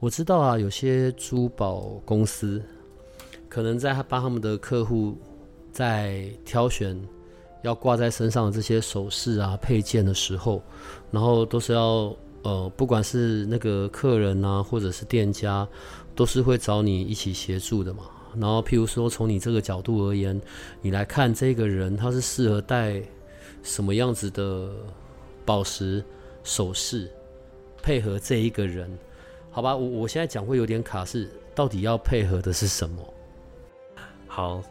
我知道啊，有些珠宝公司可能在帮他们的客户在挑选要挂在身上的这些首饰啊、配件的时候，然后都是要呃，不管是那个客人啊，或者是店家，都是会找你一起协助的嘛。然后，譬如说从你这个角度而言，你来看这个人他是适合戴什么样子的宝石首饰，配合这一个人。好吧，我我现在讲会有点卡，是到底要配合的是什么？好，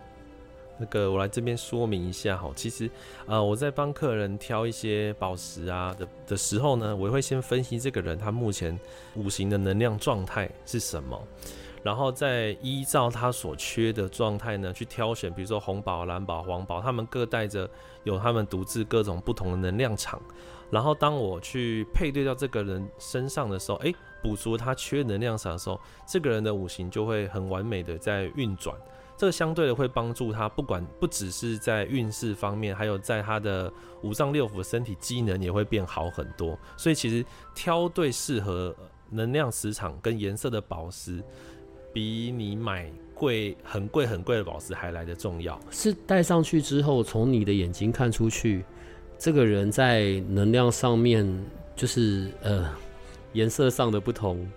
那个我来这边说明一下哈。其实，呃，我在帮客人挑一些宝石啊的的时候呢，我会先分析这个人他目前五行的能量状态是什么，然后再依照他所缺的状态呢去挑选，比如说红宝、蓝宝、黄宝，他们各带着有他们独自各种不同的能量场。然后当我去配对到这个人身上的时候，哎。补足他缺能量场的时候，这个人的五行就会很完美的在运转，这个相对的会帮助他，不管不只是在运势方面，还有在他的五脏六腑身体机能也会变好很多。所以其实挑对适合能量磁场跟颜色的宝石，比你买贵很贵很贵的宝石还来的重要。是戴上去之后，从你的眼睛看出去，这个人在能量上面就是呃。颜色上的不同，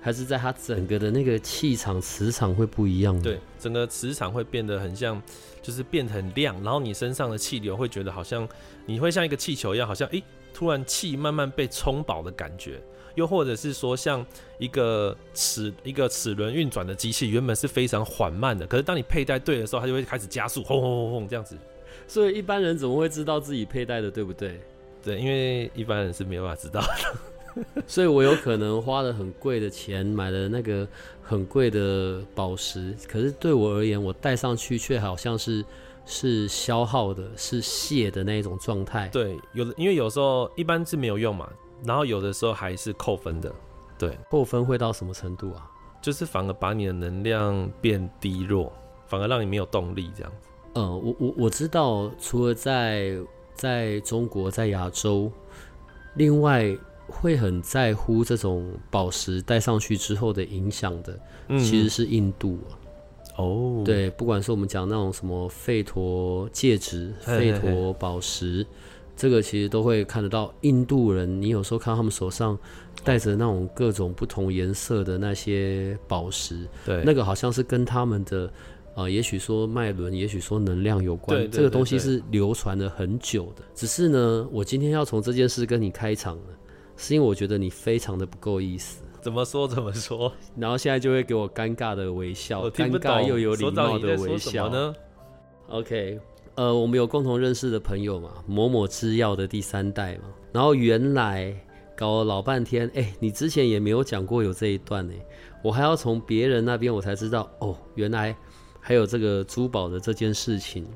还是在它整个的那个气场、磁场会不一样。对，整个磁场会变得很像，就是变得很亮，然后你身上的气流会觉得好像你会像一个气球一样，好像诶，突然气慢慢被充饱的感觉。又或者是说，像一个齿一个齿轮运转的机器，原本是非常缓慢的，可是当你佩戴对的时候，它就会开始加速，轰轰轰轰这样子。所以一般人怎么会知道自己佩戴的对不对？对，因为一般人是没有办法知道的。所以我有可能花了很贵的钱买了那个很贵的宝石，可是对我而言，我戴上去却好像是是消耗的，是泄的那一种状态。对，有的因为有时候一般是没有用嘛，然后有的时候还是扣分的。对，扣分会到什么程度啊？就是反而把你的能量变低弱，反而让你没有动力这样子。嗯，我我我知道，除了在在中国，在亚洲，另外。会很在乎这种宝石戴上去之后的影响的，其实是印度啊。哦，对，不管是我们讲那种什么吠陀戒指、吠陀宝石，这个其实都会看得到。印度人，你有时候看他们手上戴着那种各种不同颜色的那些宝石，对，那个好像是跟他们的呃，也许说脉轮，也许说能量有关。这个东西是流传了很久的。只是呢，我今天要从这件事跟你开场了。是因为我觉得你非常的不够意思，怎么说怎么说，然后现在就会给我尴尬的微笑，尴尬又有礼貌的微笑。呢。OK，呃，我们有共同认识的朋友嘛，某某制药的第三代嘛，然后原来搞了老半天，哎，你之前也没有讲过有这一段呢，我还要从别人那边我才知道，哦，原来还有这个珠宝的这件事情，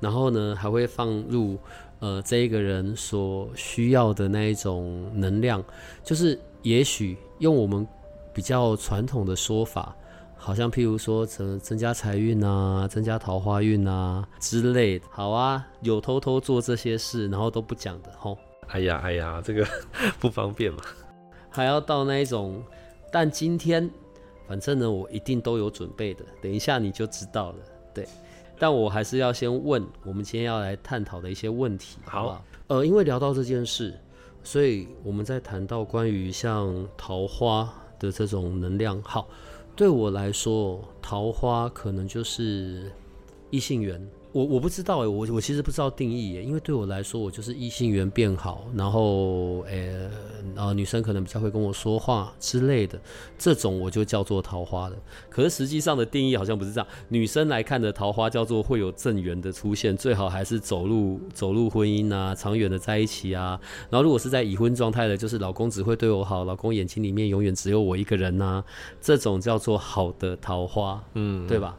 然后呢还会放入。呃，这一个人所需要的那一种能量，就是也许用我们比较传统的说法，好像譬如说增增加财运啊，增加桃花运啊之类的。好啊，有偷偷做这些事，然后都不讲的吼。哎呀哎呀，这个 不方便嘛，还要到那一种。但今天，反正呢，我一定都有准备的，等一下你就知道了。对。但我还是要先问我们今天要来探讨的一些问题，好好呃，因为聊到这件事，所以我们在谈到关于像桃花的这种能量。好，对我来说，桃花可能就是异性缘。我我不知道哎，我我其实不知道定义耶，因为对我来说，我就是异性缘变好，然后呃呃女生可能比较会跟我说话之类的，这种我就叫做桃花的。可是实际上的定义好像不是这样，女生来看的桃花叫做会有正缘的出现，最好还是走入走入婚姻啊，长远的在一起啊。然后如果是在已婚状态的，就是老公只会对我好，老公眼睛里面永远只有我一个人呐，这种叫做好的桃花，嗯，对吧？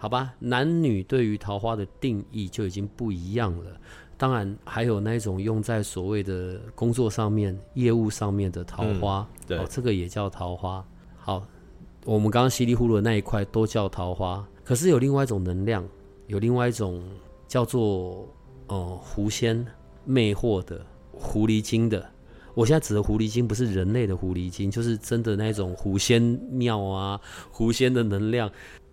好吧，男女对于桃花的定义就已经不一样了。当然，还有那种用在所谓的工作上面、业务上面的桃花，对，这个也叫桃花。好，我们刚刚稀里糊涂的那一块都叫桃花。可是有另外一种能量，有另外一种叫做呃狐仙魅惑的狐狸精的。我现在指的狐狸精不是人类的狐狸精，就是真的那种狐仙庙啊，狐仙的能量。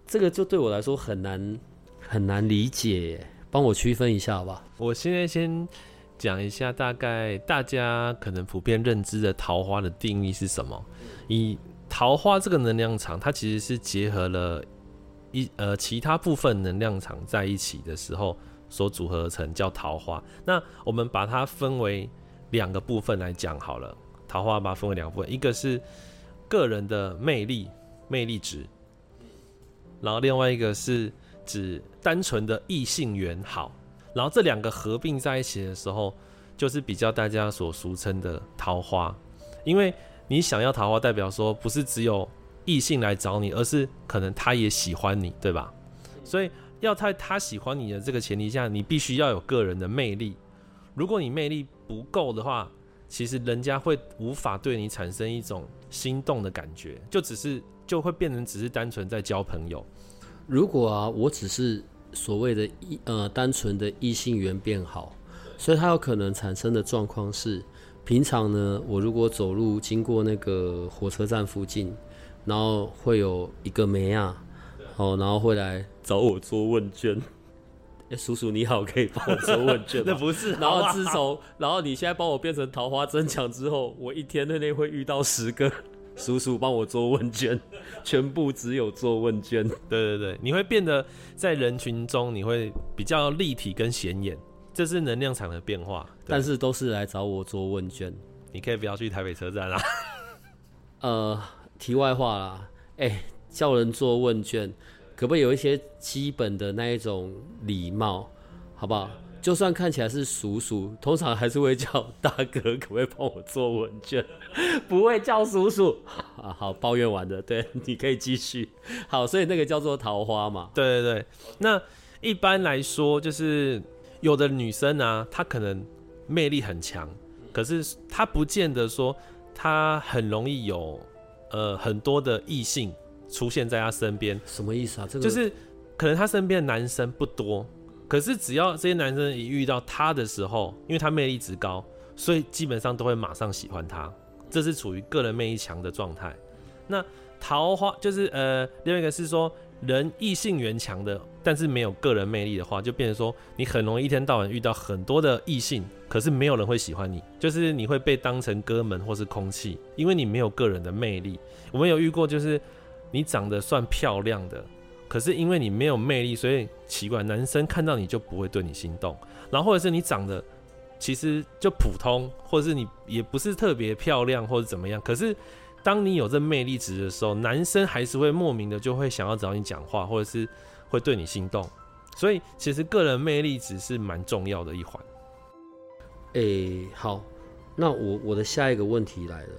这个就对我来说很难很难理解，帮我区分一下好吧。我现在先讲一下，大概大家可能普遍认知的桃花的定义是什么？以桃花这个能量场，它其实是结合了一呃其他部分能量场在一起的时候所组合成，叫桃花。那我们把它分为两个部分来讲好了。桃花把它分为两部分，一个是个人的魅力魅力值。然后另外一个是指单纯的异性缘好，然后这两个合并在一起的时候，就是比较大家所俗称的桃花。因为你想要桃花，代表说不是只有异性来找你，而是可能他也喜欢你，对吧？所以要在他喜欢你的这个前提下，你必须要有个人的魅力。如果你魅力不够的话，其实人家会无法对你产生一种心动的感觉，就只是。就会变成只是单纯在交朋友。如果啊，我只是所谓的异呃单纯的异性缘变好，所以它有可能产生的状况是，平常呢，我如果走路经过那个火车站附近，然后会有一个梅啊，哦，然后会来找我做问卷。哎，叔叔你好，可以帮我做问卷 那不是。然后自从然后你现在帮我变成桃花增强之后，我一天内内会遇到十个。叔叔帮我做问卷，全部只有做问卷。对对对，你会变得在人群中，你会比较立体跟显眼，这是能量场的变化。但是都是来找我做问卷，你可以不要去台北车站啊。呃，题外话啦，哎，叫人做问卷，可不可以有一些基本的那一种礼貌，好不好？就算看起来是叔叔，通常还是会叫大哥，可不可以帮我做问卷？不会叫叔叔啊。好，抱怨完的，对，你可以继续。好，所以那个叫做桃花嘛。对对对。那一般来说，就是有的女生啊，她可能魅力很强，可是她不见得说她很容易有呃很多的异性出现在他身边。什么意思啊？这个就是可能他身边的男生不多。可是只要这些男生一遇到他的时候，因为他魅力值高，所以基本上都会马上喜欢他。这是处于个人魅力强的状态。那桃花就是呃，另外一个是说人异性缘强的，但是没有个人魅力的话，就变成说你很容易一天到晚遇到很多的异性，可是没有人会喜欢你，就是你会被当成哥们或是空气，因为你没有个人的魅力。我们有遇过，就是你长得算漂亮的。可是因为你没有魅力，所以奇怪，男生看到你就不会对你心动。然后或者是你长得其实就普通，或者是你也不是特别漂亮或者怎么样。可是当你有这魅力值的时候，男生还是会莫名的就会想要找你讲话，或者是会对你心动。所以其实个人魅力值是蛮重要的一环。诶，好，那我我的下一个问题来了。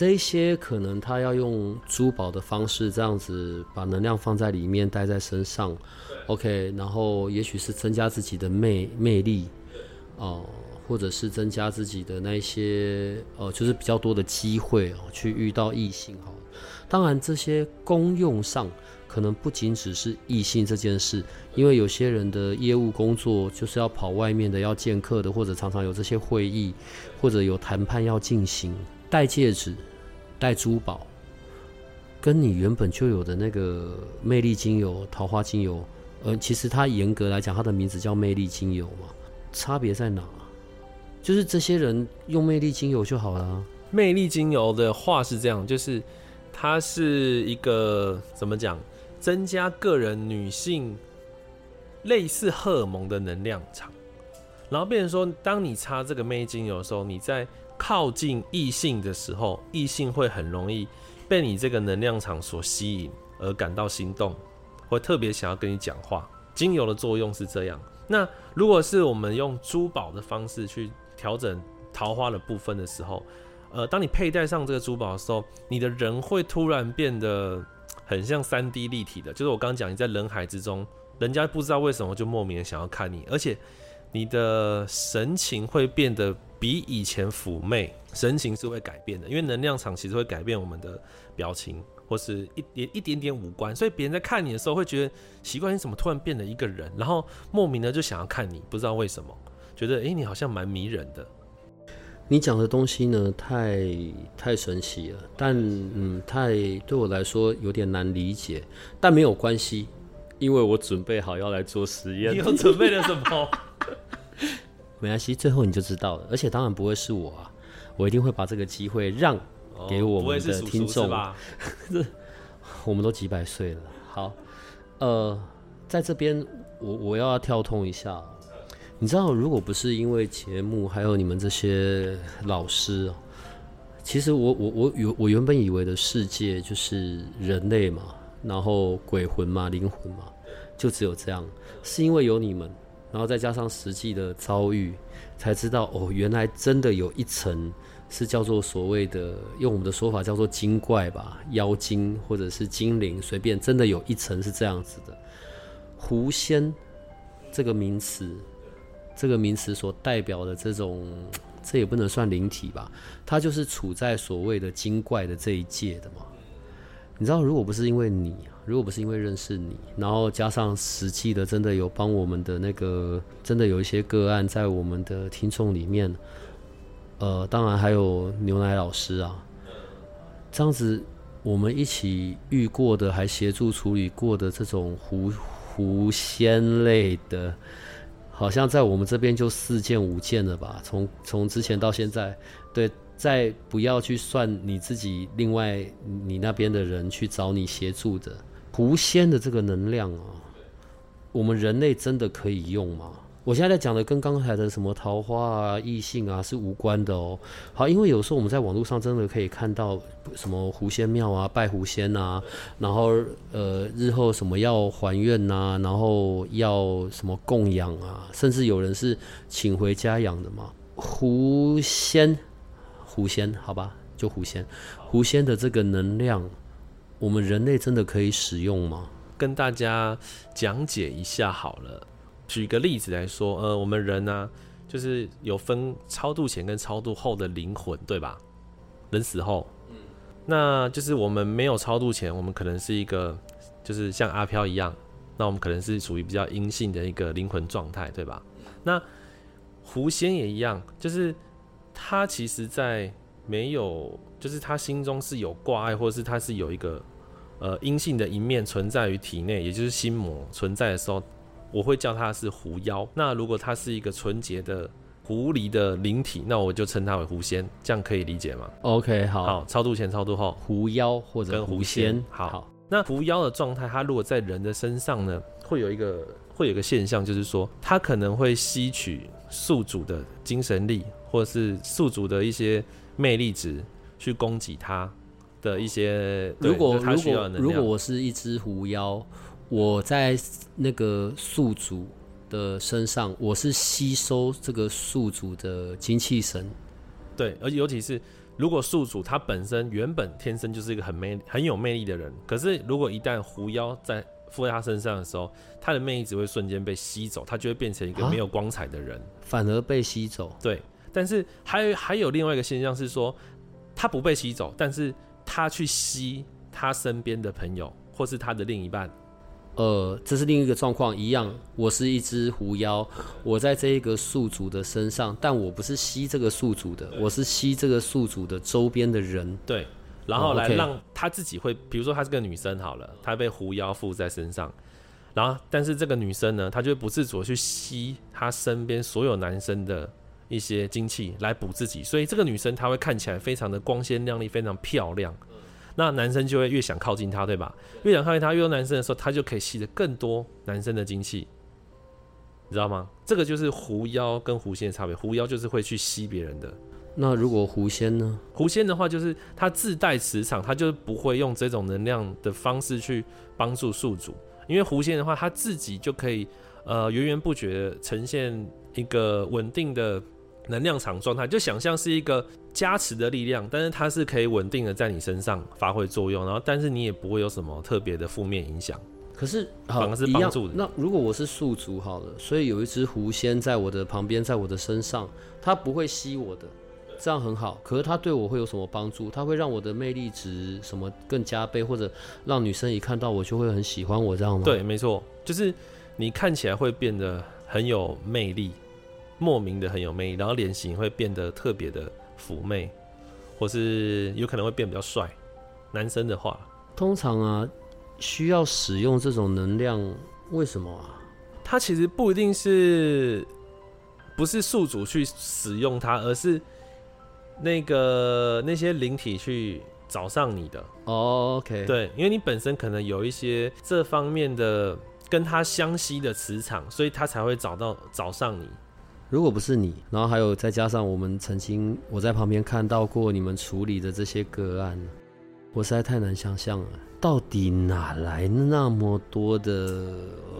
这些可能他要用珠宝的方式，这样子把能量放在里面，带在身上，OK，然后也许是增加自己的魅魅力，哦，或者是增加自己的那些，呃，就是比较多的机会哦，去遇到异性哈。当然，这些功用上可能不仅只是异性这件事，因为有些人的业务工作就是要跑外面的，要见客的，或者常常有这些会议，或者有谈判要进行。戴戒指、带珠宝，跟你原本就有的那个魅力精油、桃花精油，呃，其实它严格来讲，它的名字叫魅力精油嘛，差别在哪？就是这些人用魅力精油就好了。魅力精油的话是这样，就是它是一个怎么讲，增加个人女性类似荷尔蒙的能量场。然后变成说，当你擦这个魅力精油的时候，你在靠近异性的时候，异性会很容易被你这个能量场所吸引而感到心动，会特别想要跟你讲话。精油的作用是这样。那如果是我们用珠宝的方式去调整桃花的部分的时候，呃，当你佩戴上这个珠宝的时候，你的人会突然变得很像三 D 立体的，就是我刚刚讲，你在人海之中，人家不知道为什么就莫名的想要看你，而且。你的神情会变得比以前妩媚，神情是会改变的，因为能量场其实会改变我们的表情，或是一点一点点五官，所以别人在看你的时候会觉得习惯，你怎么突然变了一个人，然后莫名的就想要看你，不知道为什么，觉得诶，你好像蛮迷人的。你讲的东西呢，太太神奇了，但嗯，太对我来说有点难理解，但没有关系，因为我准备好要来做实验。你有准备了什么？没关系，最后你就知道了。而且当然不会是我啊，我一定会把这个机会让给我们的听众。我们都几百岁了。好，呃，在这边我我要跳通一下。你知道，如果不是因为节目，还有你们这些老师，其实我我我原我原本以为的世界就是人类嘛，然后鬼魂嘛，灵魂嘛，就只有这样。是因为有你们。然后再加上实际的遭遇，才知道哦，原来真的有一层是叫做所谓的，用我们的说法叫做精怪吧，妖精或者是精灵，随便，真的有一层是这样子的。狐仙这个名词，这个名词所代表的这种，这也不能算灵体吧，它就是处在所谓的精怪的这一界的嘛。你知道，如果不是因为你。如果不是因为认识你，然后加上实际的，真的有帮我们的那个，真的有一些个案在我们的听众里面，呃，当然还有牛奶老师啊，这样子我们一起遇过的，还协助处理过的这种狐狐仙类的，好像在我们这边就四件五件了吧？从从之前到现在，对。再不要去算你自己，另外你那边的人去找你协助的。狐仙的这个能量啊，我们人类真的可以用吗？我现在在讲的跟刚才的什么桃花啊、异性啊是无关的哦。好，因为有时候我们在网络上真的可以看到什么狐仙庙啊、拜狐仙啊，然后呃日后什么要还愿呐，然后要什么供养啊，甚至有人是请回家养的嘛。狐仙，狐仙，好吧，就狐仙，狐仙的这个能量。我们人类真的可以使用吗？跟大家讲解一下好了。举个例子来说，呃，我们人呢，就是有分超度前跟超度后的灵魂，对吧？人死后，嗯，那就是我们没有超度前，我们可能是一个，就是像阿飘一样，那我们可能是属于比较阴性的一个灵魂状态，对吧？那狐仙也一样，就是他其实在没有，就是他心中是有挂碍，或者是他是有一个。呃，阴性的一面存在于体内，也就是心魔存在的时候，我会叫他是狐妖。那如果他是一个纯洁的狐狸的灵体，那我就称它为狐仙，这样可以理解吗？OK，好，好，超度前、超度后，狐妖或者跟狐仙。好，那狐妖的状态，它如果在人的身上呢，会有一个会有一个现象，就是说，它可能会吸取宿主的精神力，或者是宿主的一些魅力值，去攻击他。的一些，如果如果如果我是一只狐妖，我在那个宿主的身上，我是吸收这个宿主的精气神。对，而且尤其是如果宿主他本身原本天生就是一个很魅很有魅力的人，可是如果一旦狐妖在附在他身上的时候，他的魅力只会瞬间被吸走，他就会变成一个没有光彩的人，反而被吸走。对，但是还还有另外一个现象是说，他不被吸走，但是。他去吸他身边的朋友，或是他的另一半，呃，这是另一个状况。一样，我是一只狐妖，我在这一个宿主的身上，但我不是吸这个宿主的，我是吸这个宿主的周边的人。对，然后来让他自己会，比如说她是个女生好了，她被狐妖附在身上，然后但是这个女生呢，她就不自主去吸她身边所有男生的。一些精气来补自己，所以这个女生她会看起来非常的光鲜亮丽，非常漂亮。那男生就会越想靠近她，对吧？越想靠近她，越多男生的时候，她就可以吸得更多男生的精气。你知道吗？这个就是狐妖跟狐仙的差别。狐妖就是会去吸别人的，那如果狐仙呢？狐仙的话就是它自带磁场，它就不会用这种能量的方式去帮助宿主。因为狐仙的话，它自己就可以呃源源不绝呈现一个稳定的能量场状态，就想象是一个加持的力量，但是它是可以稳定的在你身上发挥作用，然后但是你也不会有什么特别的负面影响。可是反而是一样帮助的那如果我是宿主好了，所以有一只狐仙在我的旁边，在我的身上，它不会吸我的，这样很好。可是它对我会有什么帮助？它会让我的魅力值什么更加倍，或者让女生一看到我就会很喜欢我，这样吗？，对，没错，就是你看起来会变得很有魅力，莫名的很有魅力，然后脸型会变得特别的妩媚，或是有可能会变比较帅。男生的话，通常啊，需要使用这种能量，为什么啊？他其实不一定是不是宿主去使用它，而是那个那些灵体去找上你的。哦，OK，，对，因为你本身可能有一些这方面的跟他相吸的磁场，所以他才会找到找上你。如果不是你，然后还有再加上我们曾经我在旁边看到过你们处理的这些个案，我实在太难想象了，到底哪来那么多的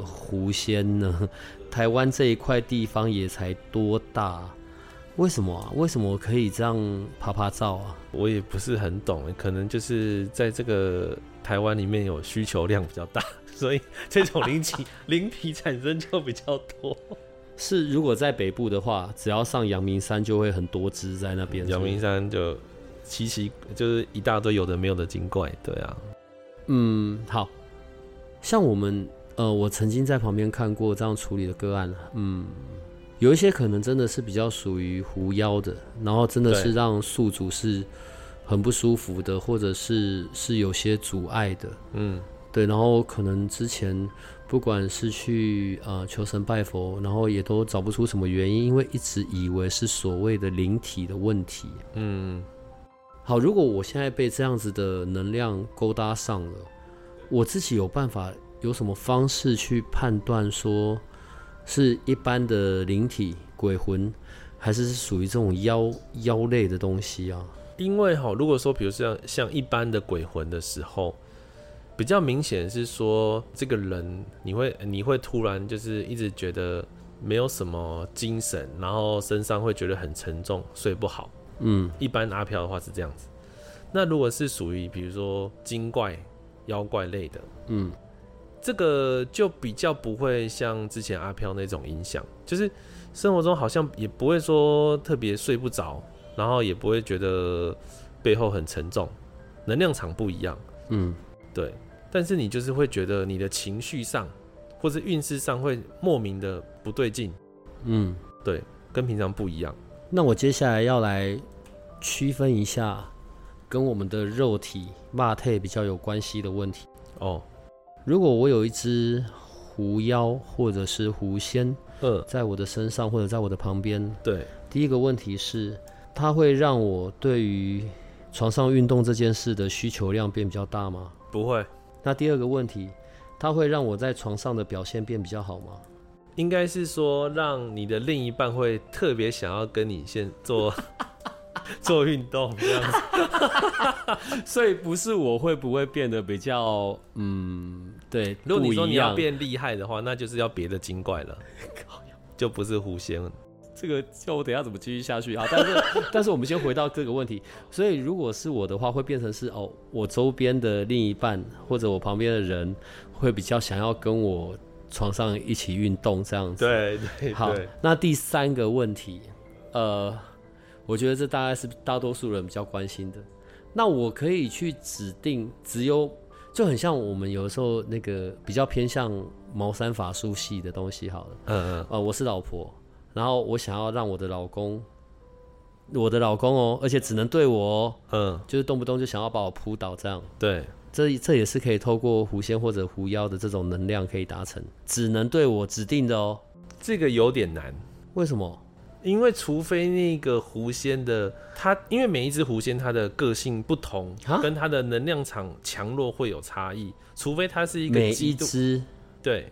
狐仙呢？台湾这一块地方也才多大，为什么啊？为什么可以这样拍拍照啊？我也不是很懂，可能就是在这个台湾里面有需求量比较大，所以这种灵体灵体产生就比较多。是如果在北部的话，只要上阳明山就会很多只在那边。阳明山就奇奇就是一大堆有的没有的精怪，对啊，嗯，好。像我们呃，我曾经在旁边看过这样处理的个案，嗯，有一些可能真的是比较属于狐妖的，然后真的是让宿主是很不舒服的，或者是是有些阻碍的，嗯，对，然后可能之前不管是去呃求神拜佛，然后也都找不出什么原因，因为一直以为是所谓的灵体的问题。嗯，好，如果我现在被这样子的能量勾搭上了，我自己有办法有什么方式去判断说是一般的灵体鬼魂，还是属于这种妖妖类的东西啊？因为哈，如果说比如像像一般的鬼魂的时候，比较明显是说这个人你会你会突然就是一直觉得没有什么精神，然后身上会觉得很沉重，睡不好。嗯一般阿飘的话是这样子。那如果是属于比如说精怪、妖怪类的，嗯这个就比较不会像之前阿飘那种影响，就是生活中好像也不会说特别睡不着，然后也不会觉得背后很沉重，能量场不一样，嗯，对。但是你就是会觉得你的情绪上或是运势上会莫名的不对劲，嗯，对，跟平常不一样。那我接下来要来区分一下跟我们的肉体骂退比较有关系的问题。哦，如果我有一只狐妖或者是狐仙嗯，在我的身上或者在我的旁边，对，第一个问题是，它会让我对于床上运动这件事的需求量变比较大吗？不会，那第二个问题，它会让我在床上的表现变比较好吗？应该是说让你的另一半会特别想要跟你先做 做运动这样子。所以不是我会不会变得比较，嗯，对，如果你说你要变厉害的话，那就是要别的精怪了，就不是狐仙了。这个叫我等下怎么继续下去啊？但是但是我们先回到这个问题，所以如果是我的话，会变成是哦，我周边的另一半或者我旁边的人会比较想要跟我床上一起运动这样子。对对好，那第三个问题，呃，我觉得这大概是大多数人比较关心的。那我可以去指定只有，就很像我们有时候那个比较偏向茅山法术系的东西好了。嗯嗯，呃，我是老婆，然后我想要让我的老公，我的老公哦，而且只能对我哦，嗯，就是动不动就想要把我扑倒这样。对，这这也是可以透过狐仙或者狐妖的这种能量可以达成，只能对我指定的哦。这个有点难，为什么？因为除非那个狐仙的他，因为每一只狐仙它的个性不同啊，跟它的能量场强弱会有差异，除非它是一个每一只对，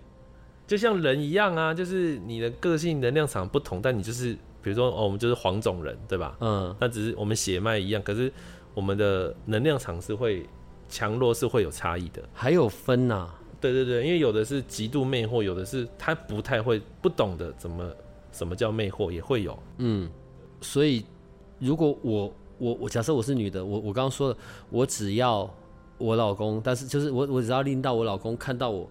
就像人一样啊，就是你的个性能量场不同，但你就是比如说哦，我们就是黄种人，对吧？嗯，那只是我们血脉一样，可是我们的能量场是会强弱是会有差异的。还有分呐、对对对，因为有的是极度魅惑，有的是他不太会不懂得怎么什么叫魅惑，也会有。嗯，所以如果我我我假设我是女的，我我刚刚说了，我只要我老公，但是就是我我只要令到我老公看到我，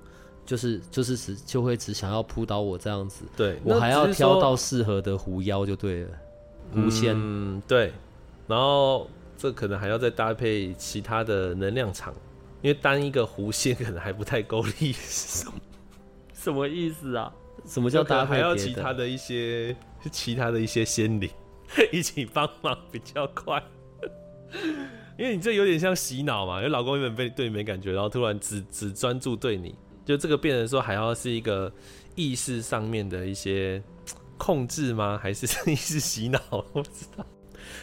就是就是只就会只想要扑倒我这样子，对，我还要挑到适合的狐妖就对了，狐仙。嗯，对，然后这可能还要再搭配其他的能量场，因为单一个狐仙可能还不太够力，什么意思啊？什么叫搭配还要其他的一些其他的一些仙灵一起帮忙比较快。因为你这有点像洗脑嘛，因为老公原本被对你没感觉，然后突然只只专注对你，就这个变成说还要是一个意识上面的一些控制吗？还是意识洗脑？我不知道。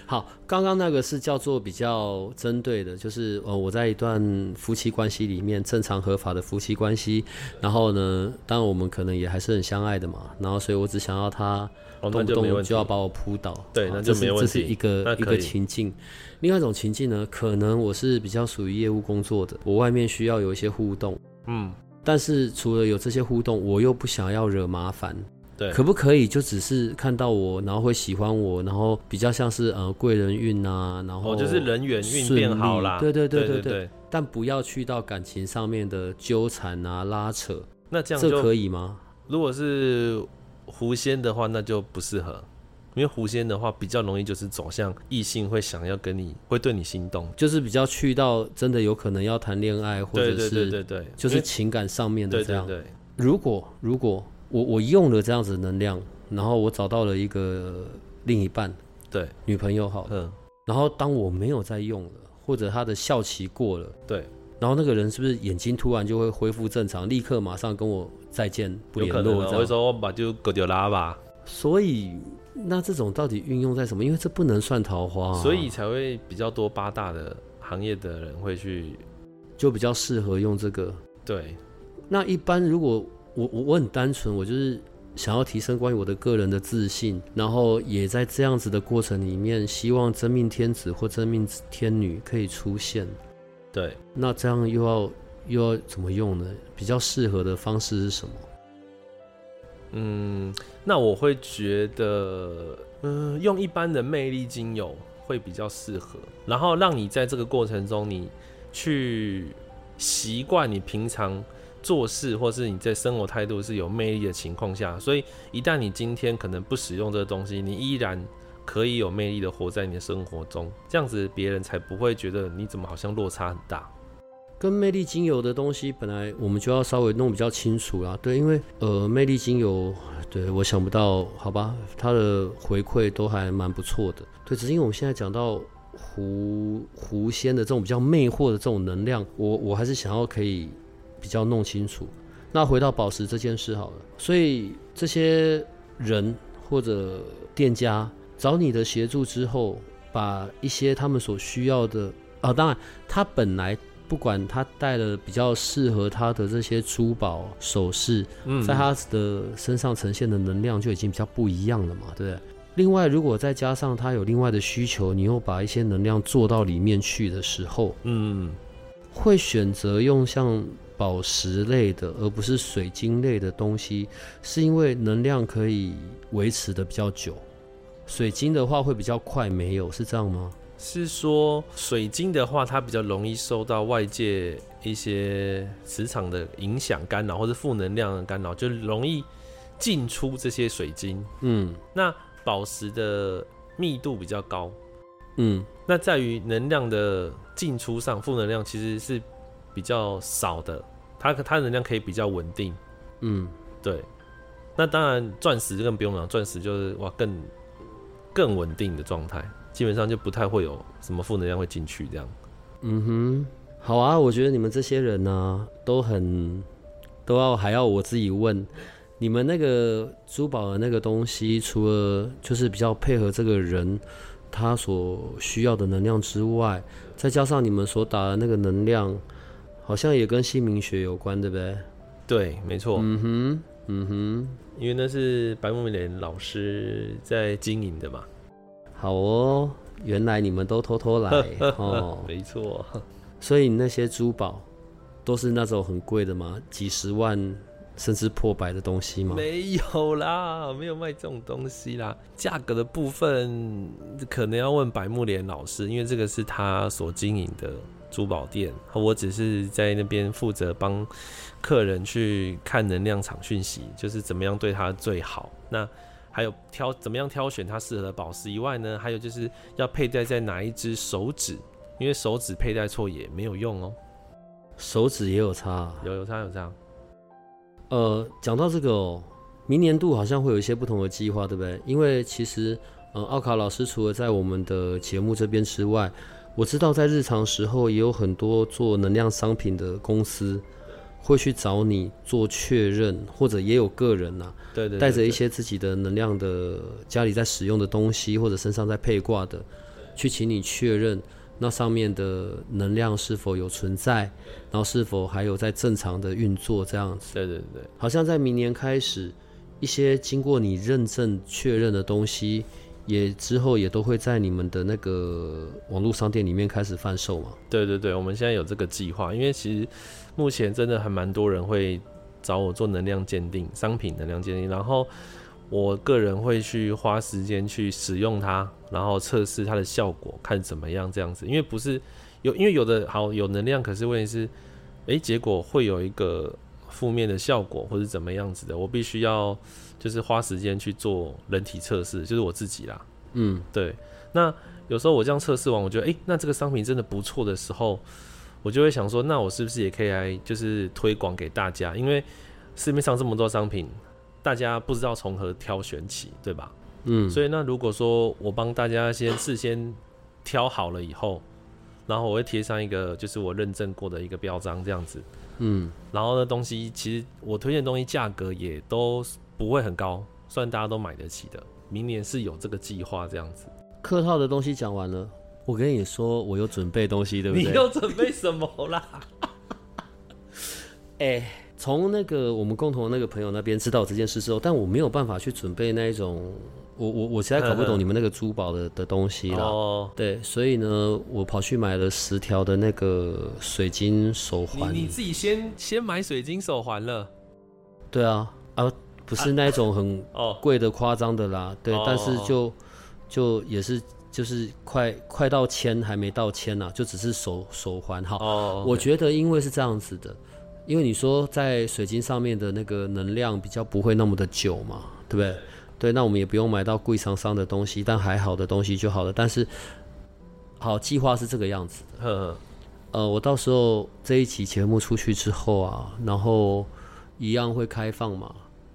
好，刚刚那个是叫做比较针对的，就是呃，我在一段夫妻关系里面，正常合法的夫妻关系，然后呢，当然我们可能也还是很相爱的嘛，然后所以我只想要他哦，动不动就要把我扑倒，对那就是没问题这是一个一个情境。另外一种情境呢，可能我是比较属于业务工作的，我外面需要有一些互动，嗯，但是除了有这些互动，我又不想要惹麻烦，对，可不可以就只是看到我，然后会喜欢我，然后比较像是呃贵人运啊，然后哦，就是人缘运顺变好啦。对对对对对，但不要去到感情上面的纠缠啊、拉扯，那这样这可以吗？如果是狐仙的话，那就不适合，因为狐仙的话比较容易就是走向异性会想要跟你，会对你心动，就是比较去到真的有可能要谈恋爱，或者是对对对，就是情感上面的这样。对。对对，如果如果我我用了这样子的能量，然后我找到了一个另一半，对，女朋友好，嗯，然后当我没有再用了，或者他的效期过了，对，然后那个人是不是眼睛突然就会恢复正常，立刻马上跟我再见不有联可能哦我会？说我把就割掉拉吧，所以那这种到底运用在什么？因为这不能算桃花、啊，所以才会比较多八大的行业的人会去，就比较适合用这个。对，那一般如果我我我很单纯，我就是想要提升关于我的个人的自信，然后也在这样子的过程里面，希望真命天子或真命天女可以出现。对，那这样又要又要怎么用呢？比较适合的方式是什么？嗯，那我会觉得，嗯，用一般的魅力精油会比较适合，然后让你在这个过程中，你去习惯你平常做事，或是你在生活态度是有魅力的情况下，所以一旦你今天可能不使用这个东西，你依然可以有魅力的活在你的生活中，这样子别人才不会觉得你怎么好像落差很大。跟魅力精油的东西，本来我们就要稍微弄比较清楚啦。对，因为呃，魅力精油，对我想不到，好吧，它的回馈都还蛮不错的。对，只是因为我们现在讲到狐狐仙的这种比较魅惑的这种能量，我我还是想要可以比较弄清楚。那回到宝石这件事好了，所以这些人或者店家找你的协助之后，把一些他们所需要的啊，当然他本来。不管他带了比较适合他的这些珠宝首饰，嗯，在他的身上呈现的能量就已经比较不一样了嘛，对不对？另外，如果再加上他有另外的需求，你又把一些能量做到里面去的时候，嗯，会选择用像宝石类的，而不是水晶类的东西，是因为能量可以维持的比较久。水晶的话会比较快没有，是这样吗？是说水晶的话，它比较容易受到外界一些磁场的影响干扰，或者负能量的干扰，就容易进出这些水晶。嗯。那宝石的密度比较高，嗯。那在于能量的进出上，负能量其实是比较少的，它它能量可以比较稳定。嗯，对，那当然钻石更不用讲，钻石就是哇更更稳定的状态，基本上就不太会有什么负能量会进去这样。嗯哼，好啊，我觉得你们这些人呢、都很都要还要我自己问，你们那个珠宝的那个东西，除了就是比较配合这个人他所需要的能量之外，再加上你们所打的那个能量，好像也跟姓名学有关，对不对？对，没错。嗯哼，嗯哼，因为那是白木莲老师在经营的嘛。好哦，原来你们都偷偷来 哦，没错。所以那些珠宝都是那种很贵的吗？几十万甚至破百的东西吗？没有啦，没有卖这种东西啦。价格的部分可能要问白木莲老师，因为这个是他所经营的珠宝店，我只是在那边负责帮客人去看能量场讯息，就是怎么样对他最好。那还有挑怎么样挑选它适合的宝石以外呢，还有就是要佩戴在哪一只手指，因为手指佩戴错也没有用哦。手指也有差，有有差有差。呃，讲到这个哦，明年度好像会有一些不同的计划，对不对？因为其实，呃，奥卡老师除了在我们的节目这边之外，我知道在日常时候也有很多做能量商品的公司。会去找你做确认，或者也有个人呐，对对，带着一些自己的能量的家里在使用的东西，或者身上在配挂的，去请你确认那上面的能量是否有存在，然后是否还有在正常的运作这样子。对对对，好像在明年开始，一些经过你认证确认的东西，也之后也都会在你们的那个网络商店里面开始贩售嘛。对对对，我们现在有这个计划，因为其实。目前真的还蛮多人会找我做能量鉴定，商品能量鉴定，然后我个人会去花时间去使用它，然后测试它的效果，看怎么样这样子。因为不是有，因为有的好有能量，可是问题是，诶，结果会有一个负面的效果或者怎么样子的，我必须要就是花时间去做人体测试，就是我自己啦。嗯，对。那有时候我这样测试完，我觉得诶，那这个商品真的不错的时候。我就会想说，那我是不是也可以来，就是推广给大家？因为市面上这么多商品，大家不知道从何挑选起，对吧？嗯。所以那如果说我帮大家先事先挑好了以后，然后我会贴上一个就是我认证过的一个标章，这样子。嗯。然后呢，东西其实我推荐东西价格也都不会很高，算大家都买得起的。明年是有这个计划这样子。客套的东西讲完了。我跟你说，我有准备东西，对不对？你又准备什么啦？哎，从那个我们共同的那个朋友那边知道这件事之后，但我没有办法去准备那一种，我我我实在搞不懂 你们那个珠宝的的东西了。哦，对，所以呢，我跑去买了十条的那个水晶手环。你你自己先先买水晶手环了？对啊，啊，不是那种很贵的夸张的啦。对，但是就就也是。就是快快到签还没到签呐，就只是手手环哈。哦，我觉得因为是这样子的，因为你说在水晶上面的那个能量比较不会那么的久嘛，对不对？对，那我们也不用买到贵厂商的东西，但还好的东西就好了。但是，好，计划是这个样子。呵呵，呃，我到时候这一期节目出去之后啊，然后一样会开放嘛。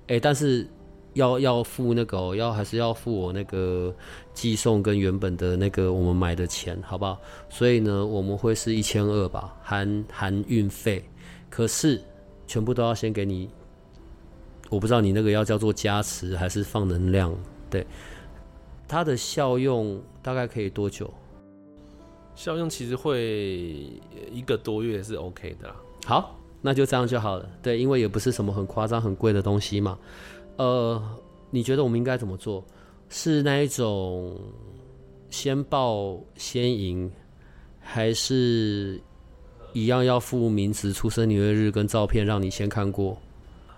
哎，但是。要要付那个，要还是要付我那个寄送跟原本的那个我们买的钱，好不好？所以呢，我们会是一千二吧，含含运费。可是全部都要先给你，我不知道你那个要叫做加持还是放能量？对，它的效用大概可以多久？效用其实会一个多月是 OK 的啦。好，那就这样就好了。对，因为也不是什么很夸张、很贵的东西嘛。呃，你觉得我们应该怎么做？是那一种先报先赢，还是一样要附名字、出生年月日跟照片，让你先看过？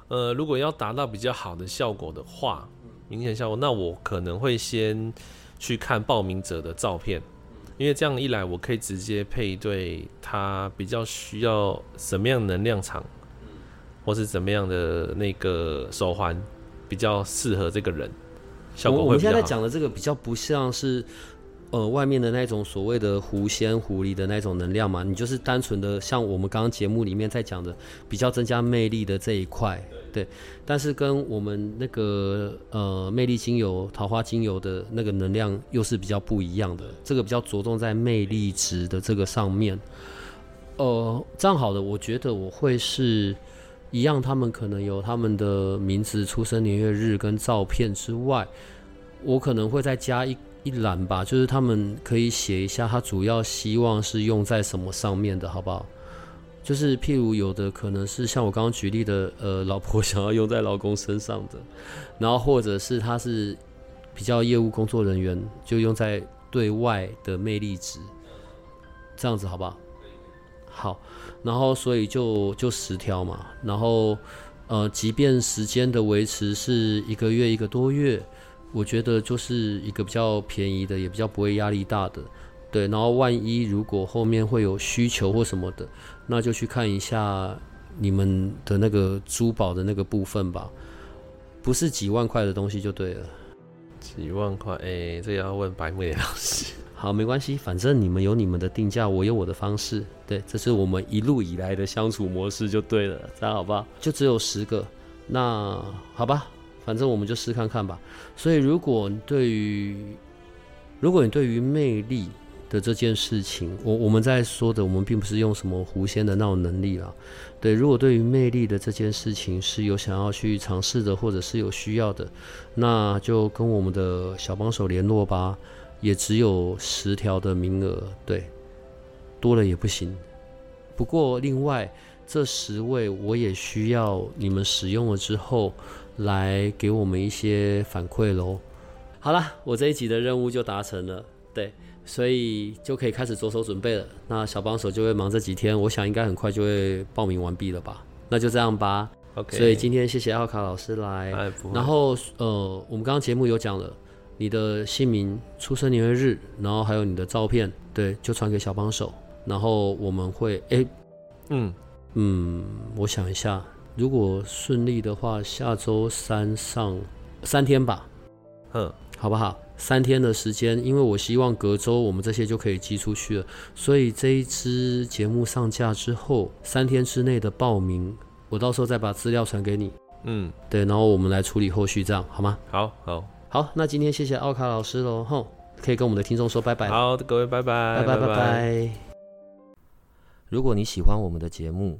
呃，如果要达到比较好的效果的话，明显效果，那我可能会先去看报名者的照片，因为这样一来，我可以直接配对他比较需要什么样能量场，或是怎么样的那个手环。比较适合这个人，效果会我们现在讲的这个比较不像是，呃，外面的那种所谓的狐仙、狐狸的那种能量嘛。你就是单纯的像我们刚刚节目里面在讲的，比较增加魅力的这一块，对。但是跟我们那个呃魅力精油、桃花精油的那个能量又是比较不一样的。这个比较着重在魅力值的这个上面。呃，这样好的，我觉得我会是。一样，他们可能有他们的名字、出生年月日跟照片之外，我可能会再加一一栏吧，就是他们可以写一下，他主要希望是用在什么上面的，好不好？就是譬如有的可能是像我刚刚举例的，呃，老婆想要用在老公身上的，然后或者是他是比较业务工作人员，就用在对外的魅力值，这样子好不好？好，然后所以就就十条嘛，然后呃，即便时间的维持是一个月一个多月，我觉得就是一个比较便宜的，也比较不会压力大的。对，然后万一如果后面会有需求或什么的，那就去看一下你们的那个珠宝的那个部分吧，不是几万块的东西就对了。几万块，哎，这要问白美老师。好，没关系，反正你们有你们的定价，我有我的方式。对，这是我们一路以来的相处模式就对了，这样好不好？就只有十个，那好吧，反正我们就试看看吧。所以，如果对于如果你对于魅力，的这件事情，我我们在说的，我们并不是用什么狐仙的那种能力啦。对，如果对于魅力的这件事情是有想要去尝试的，或者是有需要的，那就跟我们的小帮手联络吧。也只有十条的名额，对，多了也不行。不过另外这十位，我也需要你们使用了之后，来给我们一些反馈喽。好了，我这一集的任务就达成了，对。所以就可以开始着手准备了。那小帮手就会忙这几天，我想应该很快就会报名完毕了吧？那就这样吧。OK。所以今天谢谢奥卡老师来。然后呃，我们刚刚节目有讲了你的姓名、出生年月日，然后还有你的照片，对，就传给小帮手。然后我们会，哎，嗯嗯，我想一下，如果顺利的话，下周三上三天吧。嗯，好不好？三天的时间，因为我希望隔周我们这些就可以寄出去了，所以这一支节目上架之后，三天之内的报名，我到时候再把资料传给你。嗯，对，然后我们来处理后续，这样好吗？好，好，好，那今天谢谢奥卡老师喽，吼，可以跟我们的听众说拜拜。好，各位拜拜，拜拜拜拜。如果你喜欢我们的节目，